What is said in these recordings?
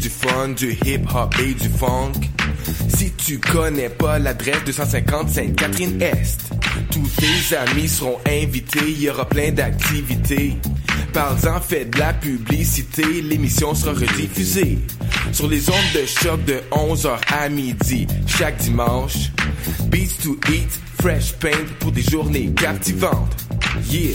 du fun, du hip-hop et du funk. Si tu connais pas l'adresse 250 Sainte-Catherine-Est, tous tes amis seront invités, il y aura plein d'activités. Parle-en, fais de la publicité, l'émission sera rediffusée sur les ondes de choc de 11h à midi chaque dimanche. Beats to eat, fresh paint pour des journées captivantes. Yeah!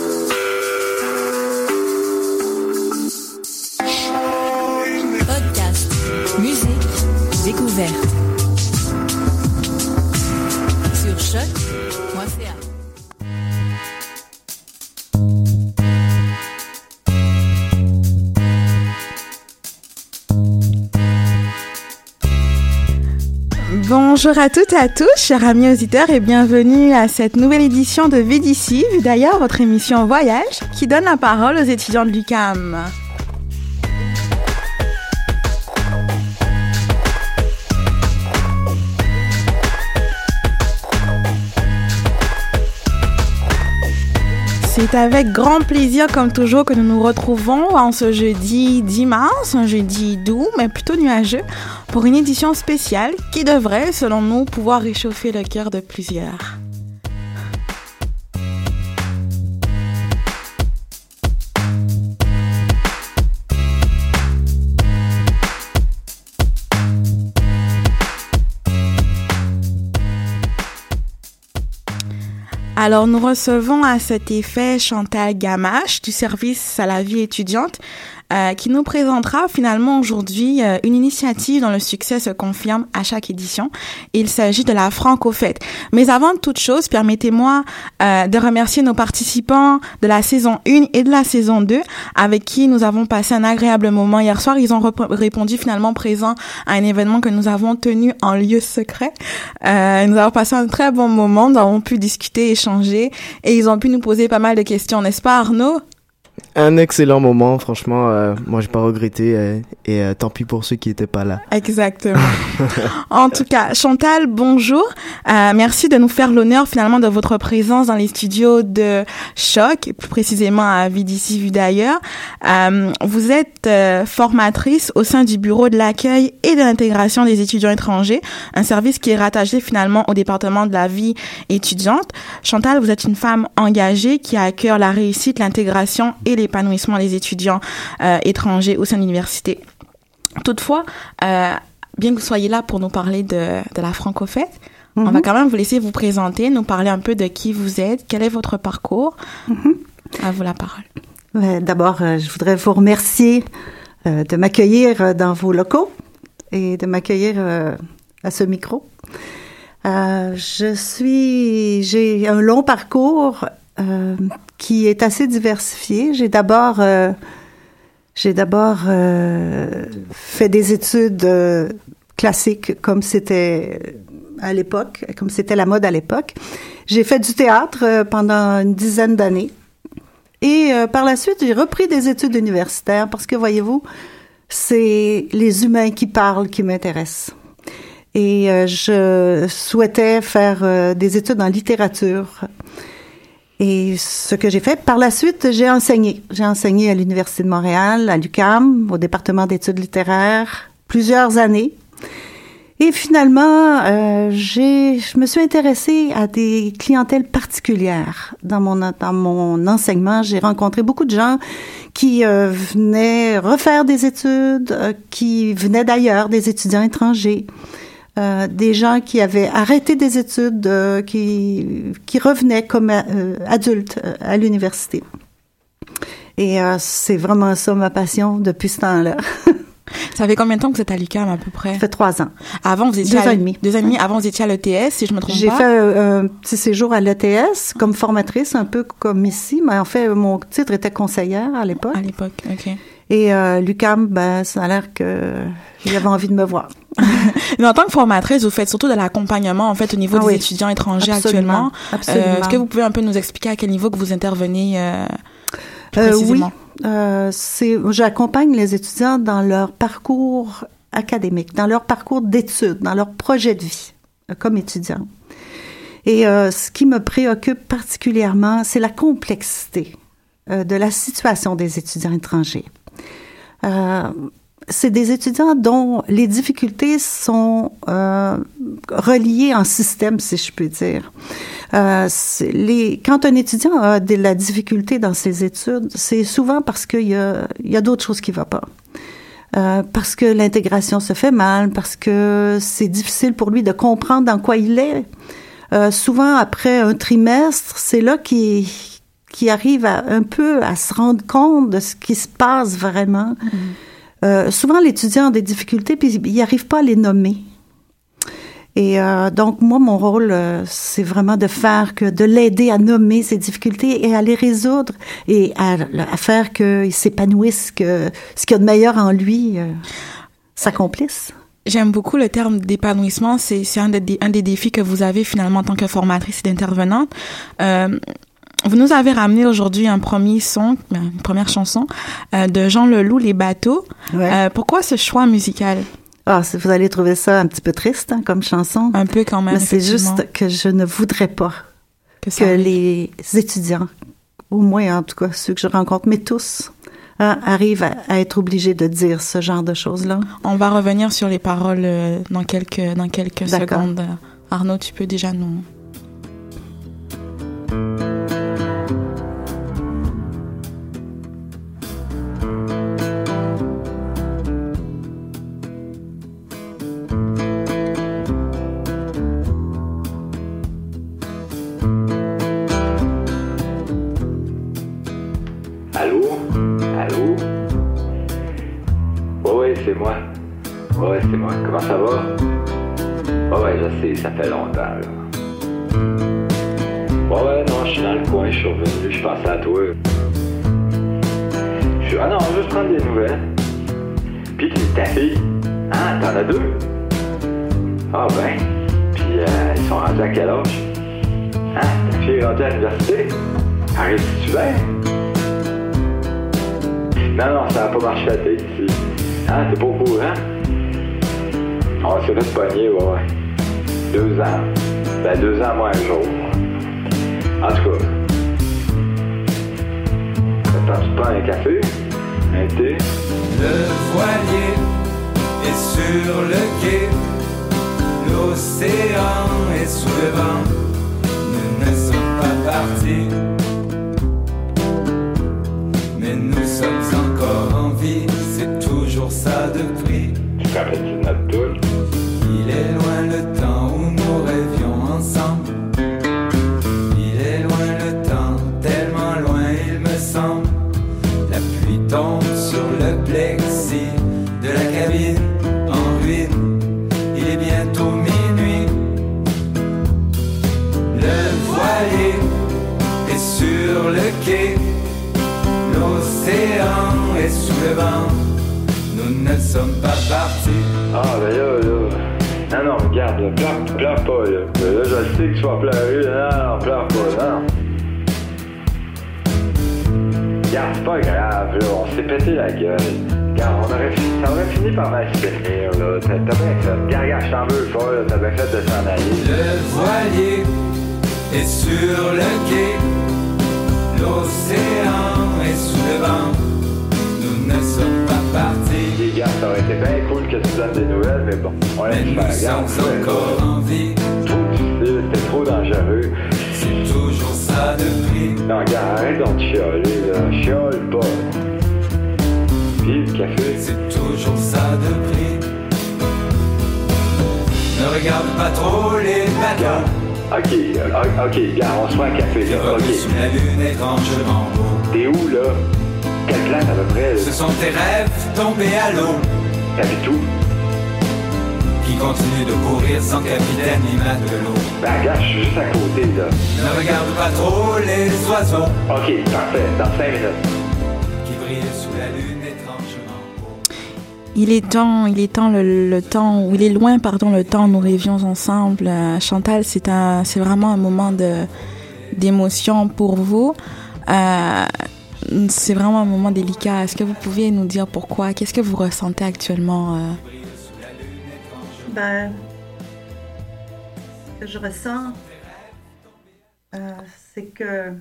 Sur. Bonjour à toutes et à tous, chers amis auditeurs, et bienvenue à cette nouvelle édition de Vidici, d'ailleurs votre émission Voyage, qui donne la parole aux étudiants de l'UCAM. C'est avec grand plaisir, comme toujours, que nous nous retrouvons en ce jeudi 10 mars, un jeudi doux, mais plutôt nuageux, pour une édition spéciale qui devrait, selon nous, pouvoir réchauffer le cœur de plusieurs. Alors, nous recevons à cet effet Chantal Gamache du service à la vie étudiante euh, qui nous présentera finalement aujourd'hui euh, une initiative dont le succès se confirme à chaque édition. Il s'agit de la Franco-Fête. Mais avant toute chose, permettez-moi euh, de remercier nos participants de la saison 1 et de la saison 2 avec qui nous avons passé un agréable moment hier soir. Ils ont répondu finalement présent à un événement que nous avons tenu en lieu secret. Euh, nous avons passé un très bon moment, nous avons pu discuter, échanger et ils ont pu nous poser pas mal de questions, n'est-ce pas Arnaud? Un excellent moment, franchement. Euh, moi, j'ai pas regretté euh, et euh, tant pis pour ceux qui étaient pas là. Exactement. en tout cas, Chantal, bonjour. Euh, merci de nous faire l'honneur finalement de votre présence dans les studios de Choc, plus précisément à Vie d'ici, Vue d'ailleurs. vous êtes formatrice au sein du bureau de l'accueil et de l'intégration des étudiants étrangers, un service qui est rattaché finalement au département de la vie étudiante. Chantal, vous êtes une femme engagée qui a à cœur la réussite, l'intégration et l'épanouissement des étudiants euh, étrangers au sein de l'université. Toutefois, euh, bien que vous soyez là pour nous parler de, de la Franco-Fête, on va quand même vous laisser vous présenter, nous parler un peu de qui vous êtes, quel est votre parcours. À vous la parole. D'abord, euh, je voudrais vous remercier de m'accueillir dans vos locaux et de m'accueillir à ce micro. je suis, j'ai un long parcours qui est assez diversifié. J'ai d'abord euh, euh, fait des études euh, classiques comme c'était à l'époque, comme c'était la mode à l'époque. J'ai fait du théâtre pendant une dizaine d'années. Et par la suite, j'ai repris des études universitaires parce que, voyez-vous, c'est les humains qui parlent qui m'intéressent. Et je souhaitais faire des études en littérature. Et ce que j'ai fait, par la suite, j'ai enseigné. J'ai enseigné à l'Université de Montréal, à l'UCAM, au département d'études littéraires, plusieurs années. Et finalement, euh, j'ai, je me suis intéressée à des clientèles particulières dans mon dans mon enseignement. J'ai rencontré beaucoup de gens qui euh, venaient refaire des études, euh, qui venaient d'ailleurs, des étudiants étrangers. Euh, des gens qui avaient arrêté des études, euh, qui, qui revenaient comme euh, adultes à l'université. Et c'est vraiment ça ma passion depuis ce temps-là. Ça fait combien de temps que vous êtes à l'UQAM à peu près? Ça fait trois ans. Avant, vous étiez Deux à- ans et demi. Deux ans et demi. Avant, vous étiez à l'ETS, si je me trompe J'ai pas. fait euh, un petit séjour à l'ETS comme formatrice, un peu comme ici, mais en fait, mon titre était conseillère à l'époque. À l'époque, ok. Et euh, l'UQAM, ben, ça a l'air que il avait envie de me voir. Mais en tant que formatrice, vous faites surtout de l'accompagnement en fait au niveau Ah des oui. étudiants étrangers Absolument. actuellement. Absolument. Euh, Est-ce que vous pouvez un peu nous expliquer à quel niveau que vous intervenez euh, plus Euh, oui, précisément? Euh, c'est, j'accompagne les étudiants dans leur parcours académique, dans leur parcours d'études, dans leur projet de vie euh, comme étudiant. Et euh, ce qui me préoccupe particulièrement, c'est la complexité euh, de la situation des étudiants étrangers. Euh, c'est des étudiants dont les difficultés sont euh, reliées en système, si je peux dire. Euh, les, quand un étudiant a de la difficulté dans ses études, c'est souvent parce qu'il y a, a d'autres choses qui ne vont pas. Euh, parce que l'intégration se fait mal, parce que c'est difficile pour lui de comprendre dans quoi il est. Euh, souvent, après un trimestre, c'est là qu'il qui arrive à, un peu à se rendre compte de ce qui se passe vraiment. Euh, souvent, l'étudiant a des difficultés, puis il n'arrive pas à les nommer. Et euh, donc, moi, mon rôle, euh, c'est vraiment de faire que, de l'aider à nommer ses difficultés et à les résoudre et à, faire qu'il s'épanouisse, que ce qu'il y a de meilleur en lui euh, s'accomplisse. J'aime beaucoup le terme d'épanouissement. C'est un, un des défis que vous avez finalement en tant que formatrice et d'intervenante. Vous nous avez ramené aujourd'hui un premier son, ben, une première chanson euh, de Jean Leloup, Les bateaux. Ouais. Euh, pourquoi ce choix musical? Ah, vous allez trouver ça un petit peu triste hein, comme chanson. Un peu quand même. Mais c'est juste que je ne voudrais pas que, les étudiants, au moins en tout cas ceux que je rencontre, mais tous, hein, arrivent à, à être obligés de dire ce genre de choses-là. On va revenir sur les paroles euh, dans quelques dans quelques secondes. Arnaud, tu peux déjà nous. Je pensais à toi. Je suis... Ah non, juste prendre des nouvelles. Puis ta fille, hein, t'en as deux Ah ben, puis euh, ils sont rendus à quel âge? Hein, ta fille est rendue à l'université Arrête-tu bien non, non, ça n'a pas marché à tête ici. Hein, t'es pas au courant? On s'est fait pogner, ouais, ouais. Deux ans. Ben, deux ans, moins un jour. En tout cas. Tu prends un café? Un thé? Le voilier est sur le quai, l'océan est sous le vent, nous ne sommes pas partis, mais nous sommes encore en vie, c'est toujours ça de prix. Tu de la cabine en ruine. Il est bientôt minuit. Le voilier est sur le quai. L'océan est sous le vent. Nous ne sommes pas partis. Ah, ben là, là. Non, non, regarde, pleure, pleure pas, Là, je sais que tu vas pleurer. Non, non, pleure pas, non. Regarde, c'est pas grave, là. On s'est pété la gueule. Regarde, on aurait fini, ça aurait fini par finir, là. T'as bien fait. Regarde, regarde, je t'en veux pas, là. T'as bien fait de s'en aller. Le voilier est sur le quai, l'océan est sous le vent, nous ne sommes pas partis, Les gars, ça aurait été bien cool que tu donnes des nouvelles, mais bon, on mais nous faire. Sommes encore en vie, trop difficile, c'était trop dangereux. c'est toujours ça de prix. Non, regarde, arrête donc de chialer, là. Chiale pas. Café. C'est toujours ça de prix. Ne regarde pas trop les bateaux. Ok, euh, ok, regarde, on se fait un café, là. Ok. sous la lune étrangement beau. T'es où, là? Quelle place, à peu près, là? Ce sont tes rêves tombés à l'eau. T'habites où? Qui continue de courir sans capitaine ni matelot. Ben, gars, je suis juste à côté, là. Ne regarde pas trop les oiseaux Ok, parfait, dans 5 minutes. Il est temps, il est temps le, temps où il est loin, pardon, le temps où nous rêvions ensemble. Euh, Chantal, c'est un, c'est vraiment un moment d'émotion pour vous. Euh, c'est vraiment un moment délicat. Est-ce que vous pouvez nous dire pourquoi? Qu'est-ce que vous ressentez actuellement euh? Ben, ce que je ressens, c'est que.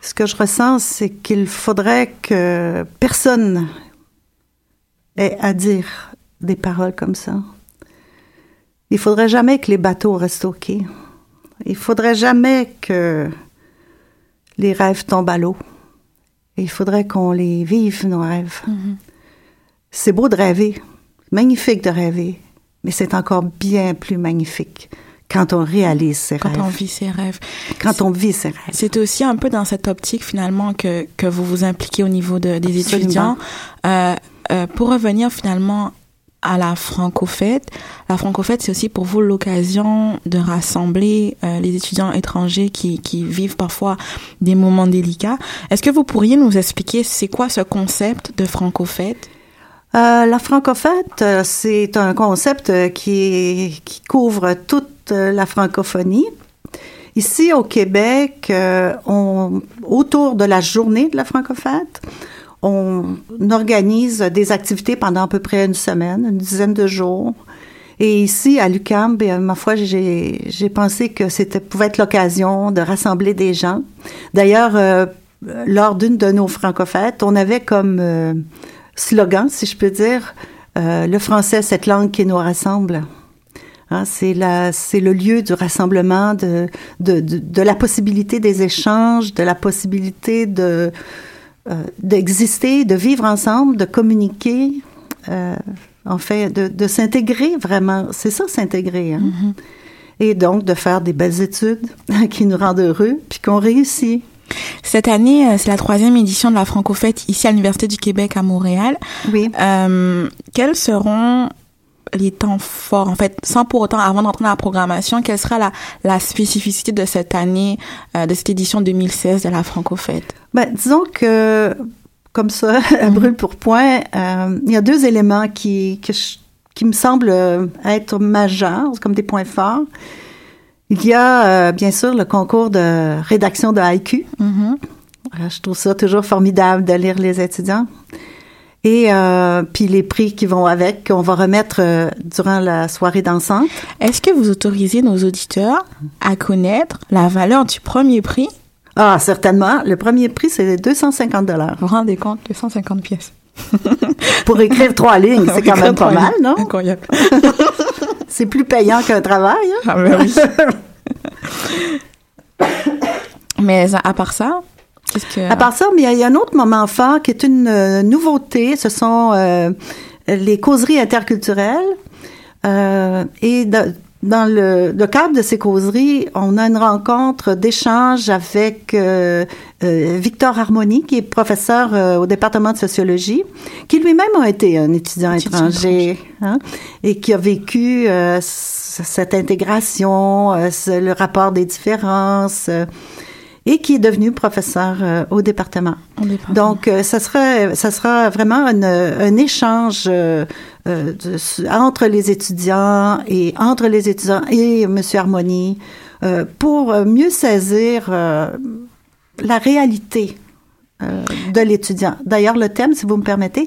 Ce que je ressens, c'est qu'il faudrait que personne ait à dire des paroles comme ça. Il faudrait jamais que les bateaux restent au quai. Il faudrait jamais que les rêves tombent à l'eau. Il faudrait qu'on les vive, nos rêves. C'est beau de rêver, magnifique de rêver, mais c'est encore bien plus magnifique quand on réalise ses quand rêves, on vit ses rêves quand on vit ses rêves. C'est aussi un peu dans cette optique finalement que, que vous vous impliquez au niveau de, des Absolument. étudiants. Euh, euh, pour revenir finalement à la francofête, la francofête c'est aussi pour vous l'occasion de rassembler euh, les étudiants étrangers qui, vivent parfois des moments délicats. Est-ce que vous pourriez nous expliquer c'est quoi ce concept de francofête Euh, la francofête, euh, c'est un concept qui, couvre toute la francophonie. Ici au Québec, autour de la journée de la francofête, on organise des activités pendant à peu près une semaine, une dizaine de jours. Et ici, à l'UQAM, ben, ma foi, j'ai pensé que c'était pouvait être l'occasion de rassembler des gens. D'ailleurs, euh, lors d'une de nos francofêtes, on avait comme euh, slogan, si je peux dire, euh, le français, cette langue qui nous rassemble. Hein, c'est le lieu du rassemblement, de, de, de la possibilité des échanges, de la possibilité de euh, d'exister, de vivre ensemble, de communiquer, euh, en fait, de, de s'intégrer vraiment. C'est ça, s'intégrer. Hein? Et donc de faire des belles études qui nous rendent heureux, puis qu'on réussit. Cette année, euh, c'est la troisième édition de la francofête ici à l'Université du Québec à Montréal. Oui. Euh, quels seront les temps forts, en fait, sans pour autant, avant d'entrer dans la programmation, quelle sera la, la spécificité de cette année, euh, de cette édition 2016 de la francofête? Ben, disons que, comme ça, à brûle pour point, euh, il y a deux éléments qui, que je- qui me semblent être majeurs, comme des points forts. Il y a, euh, bien sûr, le concours de rédaction de haïku. Mhm. Je trouve ça toujours formidable de lire les étudiants. Et euh, puis les prix qui vont avec, qu'on va remettre euh, durant la soirée dansante. Est-ce que vous autorisez nos auditeurs à connaître la valeur du premier prix? Ah, certainement. Le premier prix, c'est 250 dollars. Vous vous rendez compte, 250 pièces. Pour écrire trois lignes, c'est quand même pas mal, non? Incroyable. C'est plus payant qu'un travail. hein? Ah, ben oui. Mais à part ça, qu'est-ce que... À part ça, mais il y a- un autre moment fort qui est une euh, nouveauté. Ce sont euh, les causeries interculturelles. Euh, et de- dans le, le cadre de ces causeries, on a une rencontre d'échange avec euh, euh, Victor Harmony, qui est professeur euh, au département de sociologie, qui lui-même a été un étudiant étranger hein, et qui a vécu cette intégration, ce- le rapport des différences. Et qui est devenu professeur euh, au département. Donc, euh, ça sera, ça sera vraiment une- un échange euh, euh, de- entre les étudiants et entre les étudiants et Monsieur Harmonie pour mieux saisir la réalité de l'étudiant. D'ailleurs, le thème, si vous me permettez,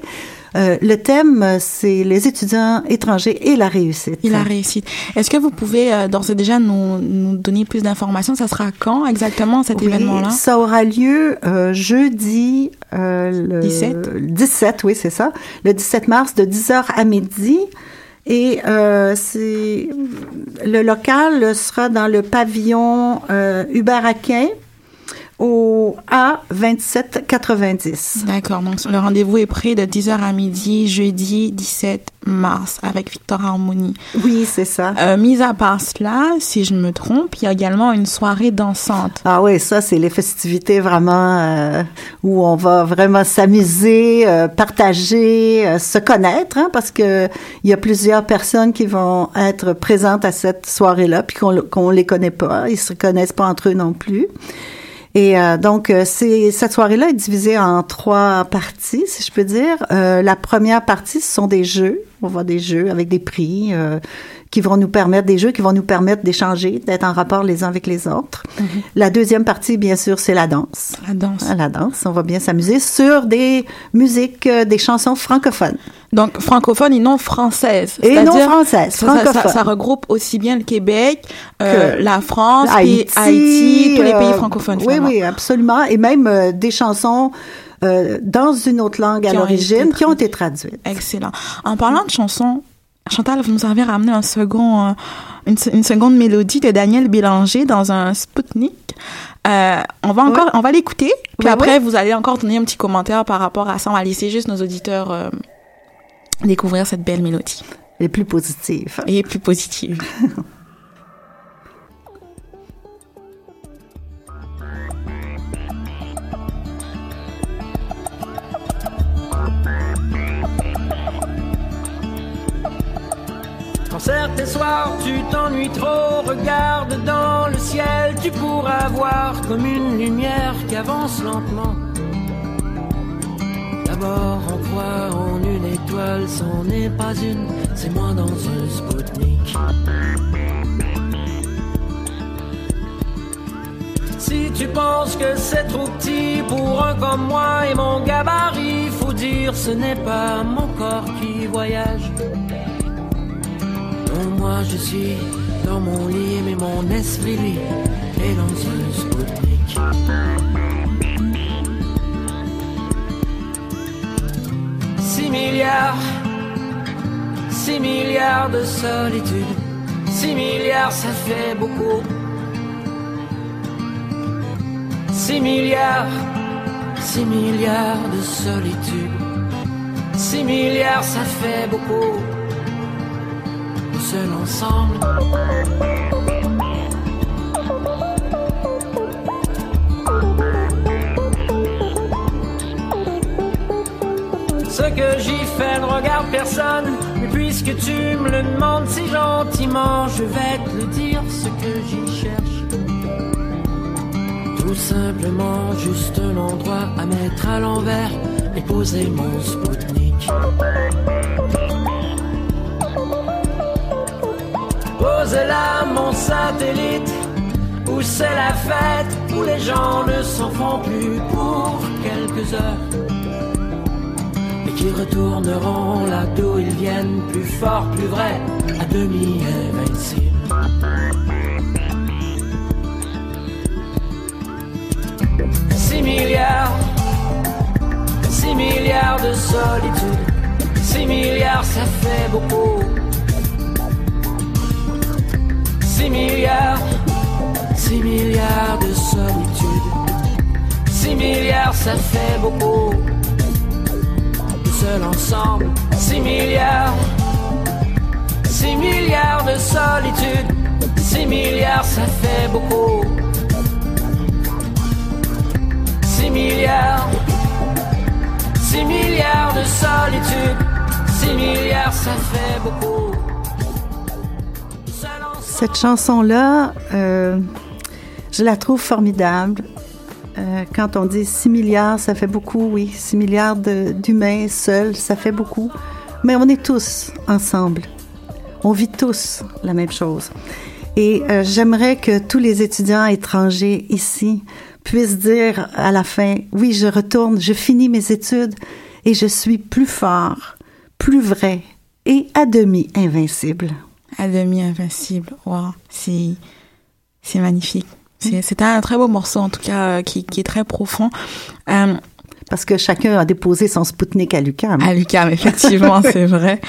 euh, le thème, c'est les étudiants étrangers et la réussite. Il a réussi. Est-ce que vous pouvez euh, d'ores et déjà nous, nous donner plus d'informations? Ça sera quand exactement cet Oui, événement-là? Ça aura lieu euh, jeudi euh, le 17? le 17, oui, c'est ça. Le 17 mars de 10h à midi. Et euh, c'est le local sera dans le pavillon euh, Hubert Aquin. Au A2790. D'accord. Donc, le rendez-vous est pris de 10h à midi, jeudi 17 mars, avec Victor Harmonie. Oui, c'est ça. Euh, mis à part cela, si je me trompe, il y a également une soirée dansante. Ah oui, ça, c'est les festivités vraiment euh, où on va vraiment s'amuser, euh, partager, euh, se connaître, hein, parce que il y a plusieurs personnes qui vont être présentes à cette soirée-là, puis qu'on qu'on les connaît pas, ils se connaissent pas entre eux non plus. Et euh, donc, euh, c'est cette soirée-là est divisée en trois parties, si je peux dire. Euh, la première partie, ce sont des jeux. On va des jeux avec des prix euh, qui vont nous permettre, des jeux qui vont nous permettre d'échanger, d'être en rapport les uns avec les autres. La deuxième partie, bien sûr, c'est la danse. La danse. À la danse, on va bien s'amuser sur des musiques, euh, des chansons francophones. Donc, francophone et non française. Et non françaises, ça, ça- francophones. ça regroupe aussi bien le Québec, euh, Que la France, puis Haïti, Haïti, tous les pays euh, francophones. Oui, finalement. oui, absolument. Et même euh, des chansons euh, dans une autre langue à Qui l'origine qui ont été traduites. Excellent. En parlant de chansons, Chantal, vous nous avez ramené un second, euh, une, se- une seconde mélodie de Daniel Bélanger dans un Spoutnik. Euh, on va encore, on va l'écouter. Puis après, vous allez encore donner un petit commentaire par rapport à ça. On va laisser juste nos auditeurs euh, découvrir cette belle mélodie Les plus positives. et plus positive. certains soirs tu t'ennuies trop, regarde dans le ciel, tu pourras voir comme une lumière qui avance lentement. D'abord on croit en une étoile, c'en n'est pas une, c'est moins dans un Spoutnik. Si tu penses que c'est trop petit pour un comme moi et mon gabarit, faut dire ce n'est pas mon corps qui voyage. Moi je suis dans mon lit, mais mon esprit est dans un Spoutnik. Six milliards, six milliards de solitude, six milliards ça fait beaucoup. Six milliards, six milliards de solitude, six milliards ça fait beaucoup seul ensemble. Ce que j'y fais ne regarde personne, mais puisque tu me le demandes si gentiment, je vais te le dire ce que j'y cherche. Tout simplement juste un endroit à mettre à l'envers et poser mon Spoutnik. Pose là mon satellite, où c'est la fête, où les gens ne s'en font plus pour quelques heures. Et qui retourneront là d'où ils viennent, plus forts, plus vrais, à demi invincibles. Six milliards, six milliards de solitude, six milliards ça fait beaucoup. 6 milliards, 6 milliards de solitude. 6 milliards, ça fait beaucoup. Seul ensemble, 6 milliards. 6 milliards de solitude. 6 milliards, ça fait beaucoup. 6 milliards. 6 milliards de solitude. 6 milliards, ça fait beaucoup. Cette chanson-là, euh, je la trouve formidable. Euh, quand on dit 6 milliards, ça fait beaucoup, oui. 6 milliards d'humains seuls, ça fait beaucoup. Mais on est tous ensemble. On vit tous la même chose. Et euh, j'aimerais que tous les étudiants étrangers ici puissent dire à la fin, oui, je retourne, je finis mes études et je suis plus fort, plus vrai et à demi invincible. À demi invincible. Wow, c'est c'est magnifique. C'est c'est un très beau morceau en tout cas euh, qui, qui est très profond. Euh, Parce que chacun a déposé son Spoutnik à l'UQAM. à l'UCAM, effectivement, c'est vrai.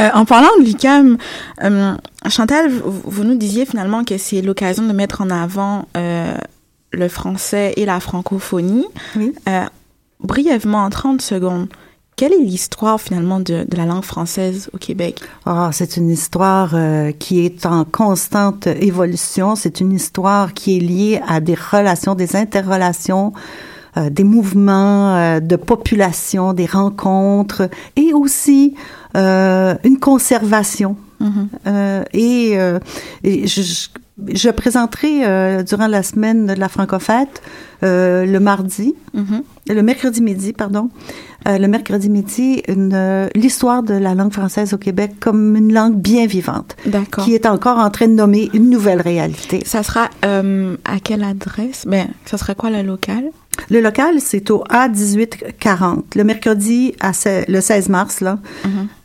Euh, en parlant de l'UCAM, euh, Chantal, vous, vous nous disiez finalement que c'est l'occasion de mettre en avant le français et la francophonie. Oui. Brièvement, en 30 secondes, quelle est l'histoire finalement de, de la langue française au Québec? Ah, c'est une histoire euh, qui est en constante évolution. C'est une histoire qui est liée à des relations, des interrelations, euh, des mouvements euh, de population, des rencontres et aussi euh, une conservation. Euh, et, euh, et je, je- je présenterai euh, durant la semaine de la Francofête euh, le mardi, Mhm. le mercredi midi, pardon, euh, le mercredi midi, une, euh, l'histoire de la langue française au Québec comme une langue bien vivante, D'accord. qui est encore en train de nommer une nouvelle réalité. Ça sera euh, à quelle adresse? Ben, ça serait quoi le local? Le local, c'est au A1840, le mercredi à se- le 16 mars, là,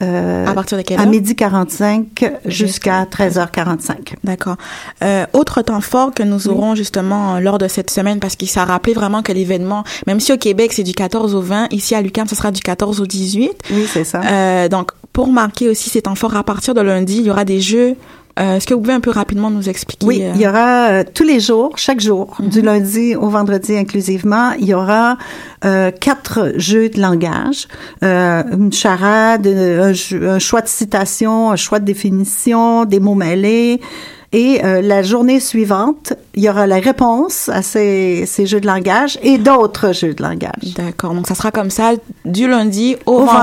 euh, À partir de quelle à heure? midi 45 jusqu'à 13h45. D'accord. Euh, autre temps fort que nous aurons justement euh, lors de cette semaine, parce qu'il s'est rappelé vraiment que l'événement, même si au Québec c'est du 14 au 20, ici à l'UQAM ce sera du 14 au 18. Oui, c'est ça. Euh, donc pour marquer aussi ces temps forts, à partir de lundi, il y aura des jeux. Euh, Est-ce que vous pouvez un peu rapidement nous expliquer? Oui, euh, il y aura euh, tous les jours, chaque jour, Mhm. du lundi au vendredi inclusivement, il y aura euh, quatre jeux de langage, une charade, un choix de citation, un choix de définition, des mots mêlés. Et euh, la journée suivante, il y aura la réponse à ces, ces jeux de langage et d'autres jeux de langage. D'accord. Donc ça sera comme ça du lundi au, Au vendredi.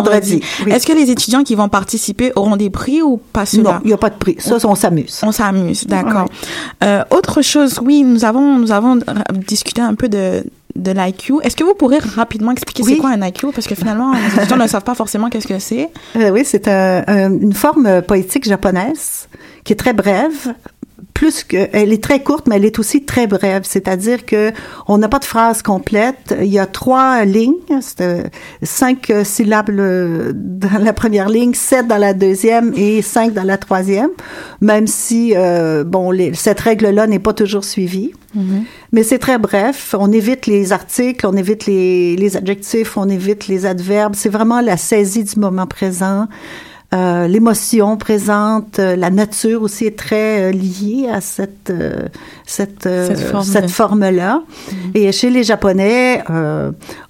vendredi, oui. Est-ce que les étudiants qui vont participer auront des prix ou pas Non, cela? il n'y a pas de prix. Ça, on s'amuse. On s'amuse, d'accord. Euh, autre chose, oui, nous avons nous avons discuté un peu de de l'IQ. Est-ce que vous pourrez rapidement expliquer Oui. c'est quoi un IQ parce que finalement les étudiants ne savent pas forcément qu'est-ce que c'est. Euh, oui, c'est un- un- une forme poétique japonaise qui est très brève. Plus que, elle est très courte, mais elle est aussi très brève. C'est-à-dire que on n'a pas de phrase complète. Il y a trois lignes, c'est, euh, cinq euh, syllabes euh, dans la première ligne, sept dans la deuxième et cinq dans la troisième. Même si, euh, bon, les- cette règle-là n'est pas toujours suivie. Mais c'est très bref. On évite les articles, on évite les, les adjectifs, on évite les adverbes. C'est vraiment la saisie du moment présent. Euh, l'émotion présente, euh, la nature aussi est très euh, liée à cette cette Cette forme forme-là. Et chez les Japonais,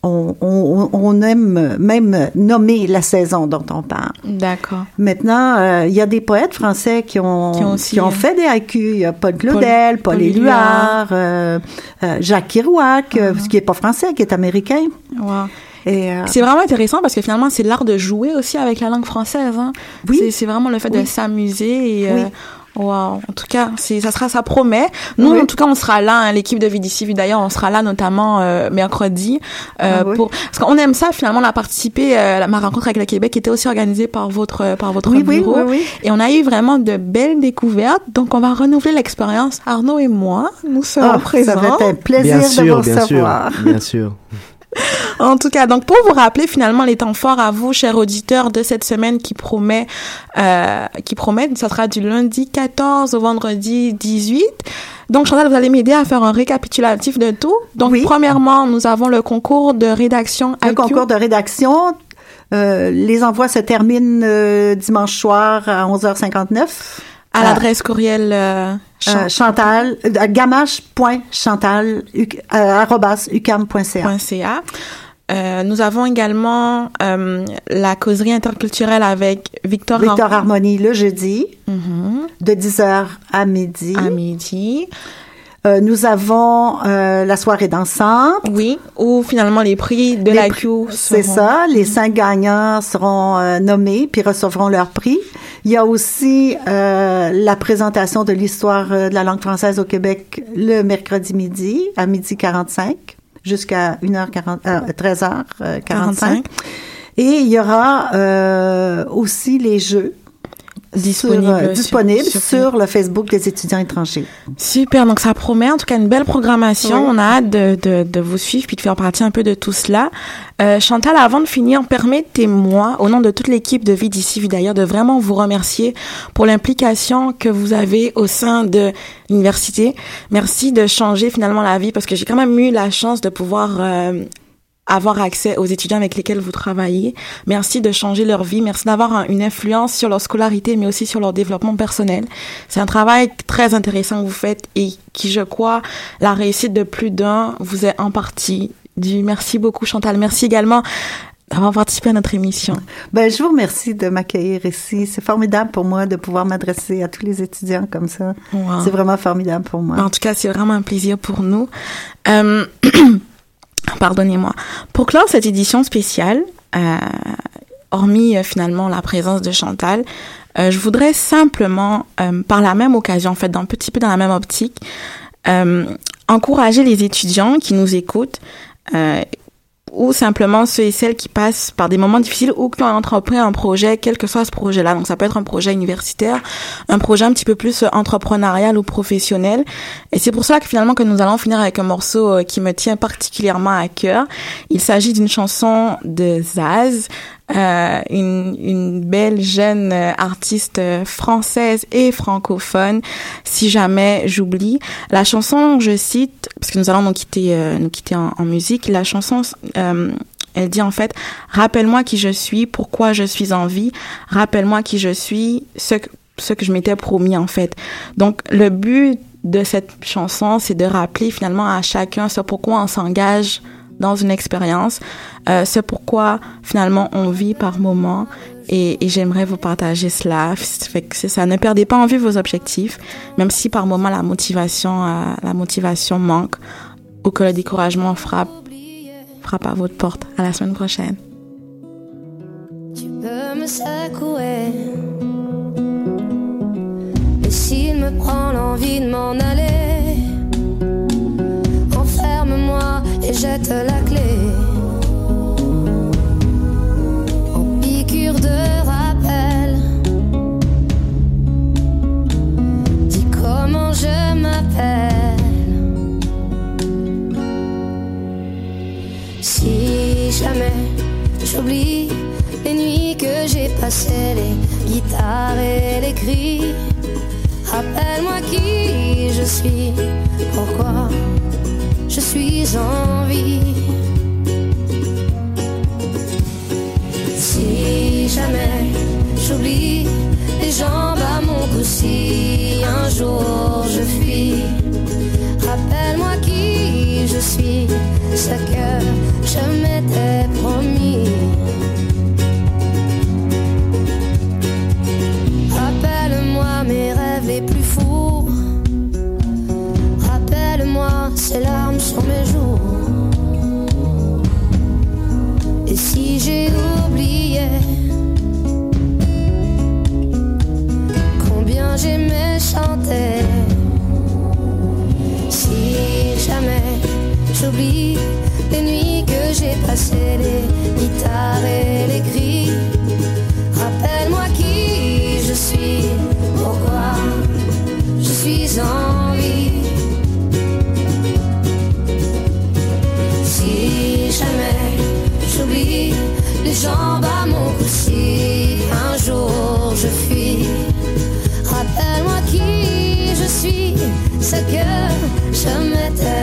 on, on, on aime même nommer la saison dont on parle. D'accord. Maintenant, il y a des poètes français qui ont, Qui ont aussi, qui ont fait des haïkus. Il y a Paul Claudel, Paul, Paul Éluard, Jacques Kerouac, euh, qui est pas français, qui est américain. Wow. Et, euh, C'est vraiment intéressant parce que finalement c'est l'art de jouer aussi avec la langue française. Hein. Oui. C'est- vraiment le fait de s'amuser et. Oui. euh, Wow. En tout cas, c'est, ça sera, ça promet. Nous, Oui. en tout cas, on sera là, hein, l'équipe de VDC, vu d'ailleurs, on sera là notamment euh, mercredi euh, Ah oui. pour parce qu'on aime ça finalement, on a participé euh, ma rencontre avec le Québec était aussi organisée par votre par votre oui, oui, bureau oui, oui. et on a eu vraiment de belles découvertes. Donc, on va renouveler l'expérience. Arnaud et moi, nous serons Ah, présents. ça va être un plaisir Bien de sûr, vous bien sûr, bien sûr. En tout cas, donc pour vous rappeler finalement les temps forts à vous, chers auditeurs, de cette semaine qui promet, euh, qui promet, ça sera du lundi 14 au vendredi 18. Donc Chantal, vous allez m'aider à faire un récapitulatif de tout. Donc Oui. premièrement, nous avons le concours de rédaction Le IQ. concours de rédaction, euh, les envois se terminent euh, dimanche soir à 11h59. À l'adresse courriel euh, Euh, chan- Chantal, euh, gamache.chantal, uc- euh, arobase ucam.ca. .ca. Euh, nous avons également euh, la causerie interculturelle avec Victor, Victor Harmonie le jeudi, Mhm. de 10h à midi. à midi. Euh, nous avons euh, la soirée dansante. Oui, ou finalement les prix de Les la prix- Q C'est seront- ça. Les cinq gagnants seront euh, nommés puis recevront leur prix. Il y a aussi euh, la présentation de l'histoire euh, de la langue française au Québec le mercredi midi à midi 45 jusqu'à 1h40, euh, 13h45. 45. Et il y aura euh, aussi les jeux Disponibles sur, euh, sur- disponibles sur- sur, le Facebook des étudiants étrangers. Super, donc ça promet en tout cas une belle programmation. Oui. On a hâte de, de, de vous suivre puis de faire partie un peu de tout cela. Euh, Chantal, avant de finir, permettez-moi, au nom de toute l'équipe de Vie d'ici, Vie d'ailleurs, de vraiment vous remercier pour l'implication que vous avez au sein de l'université. Merci de changer finalement la vie parce que j'ai quand même eu la chance de pouvoir euh, avoir accès aux étudiants avec lesquels vous travaillez. Merci de changer leur vie. Merci d'avoir un- une influence sur leur scolarité, mais aussi sur leur développement personnel. C'est un travail très intéressant que vous faites et qui, je crois, la réussite de plus d'un vous est en partie due. Merci beaucoup, Chantal. Merci également d'avoir participé à notre émission. Ben, je vous remercie de m'accueillir ici. C'est formidable pour moi de pouvoir m'adresser à tous les étudiants comme ça. Wow. C'est vraiment formidable pour moi. En tout cas, c'est vraiment un plaisir pour nous. Euh, Pardonnez-moi. Pour clore cette édition spéciale, euh, hormis euh, finalement la présence de Chantal, euh, je voudrais simplement, euh, par la même occasion, en fait, d'un petit peu dans la même optique, euh, encourager les étudiants qui nous écoutent euh, ou simplement ceux et celles qui passent par des moments difficiles ou qui ont entrepris un projet, quel que soit ce projet-là. Donc ça peut être un projet universitaire, un projet un petit peu plus euh, entrepreneurial ou professionnel. Et c'est pour cela que finalement que nous allons finir avec un morceau euh, qui me tient particulièrement à cœur. Il s'agit d'une chanson de Zaz, euh, une, une belle jeune euh, artiste euh, française et francophone. Si jamais j'oublie, la chanson, je cite, parce que nous allons nous quitter, euh, nous quitter en, musique. La chanson, euh, elle dit en fait, rappelle-moi qui je suis, pourquoi je suis en vie, rappelle-moi qui je suis, ce que, ce que je m'étais promis en fait. Donc le but de cette chanson, c'est de rappeler finalement à chacun ce pourquoi on s'engage dans une expérience, euh, ce pourquoi finalement on vit par moment et, et j'aimerais vous partager cela. Fait que c'est ça, ne perdez pas en vue vos objectifs, même si par moment la motivation, euh, la motivation manque ou que le découragement frappe, frappe à votre porte. À la semaine prochaine. Tu peux me secouer. Et s'il me prend l'envie de m'en aller, jette la clé. En piqûre de rappel, dis comment je m'appelle. Si jamais j'oublie les nuits que j'ai passées, les guitares et les cris, rappelle-moi qui je suis, pourquoi je jambes à mon cou, si un jour je fuis, rappelle-moi qui je suis, ce que je m'étais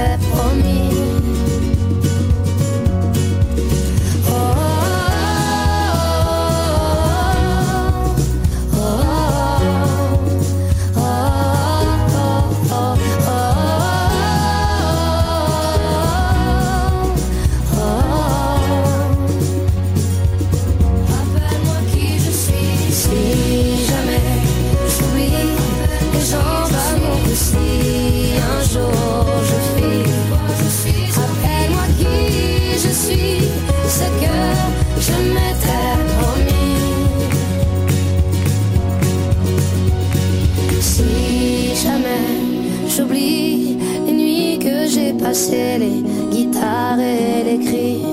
passées, les guitares et les cris.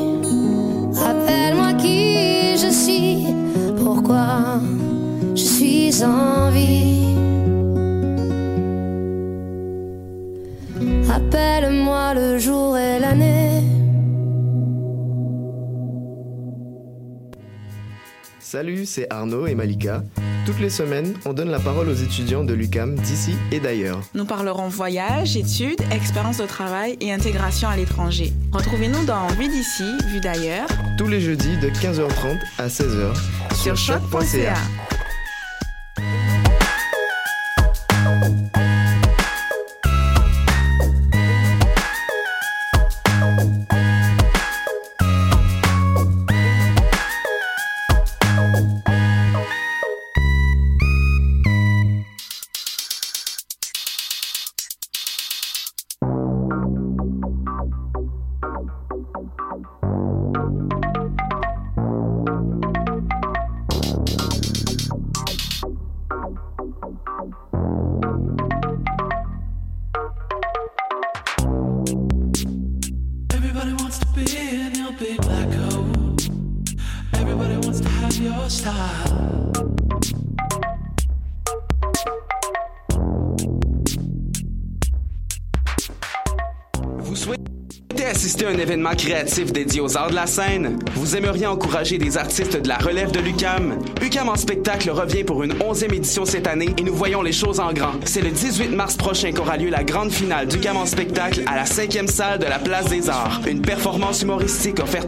Rappelle-moi qui je suis, pourquoi je suis en vie. Rappelle-moi le jour et l'année. Salut, c'est Arnaud et Malika. Toutes les semaines, on donne la parole aux étudiants de l'UCAM d'ici et d'ailleurs. Nous parlerons voyage, études, expérience de travail et intégration à l'étranger. Retrouvez-nous dans Vue d'ici, Vue d'ailleurs. Tous les jeudis de 15h30 à 16h sur choc.ca. événement créatif dédié aux arts de la scène? Vous aimeriez encourager des artistes de la relève de l'UCAM? UCAM en spectacle revient pour une onzième édition cette année et nous voyons les choses en grand. C'est le 18 mars prochain qu'aura lieu la grande finale d'UCAM en spectacle à la cinquième salle de la Place des Arts. Une performance humoristique offerte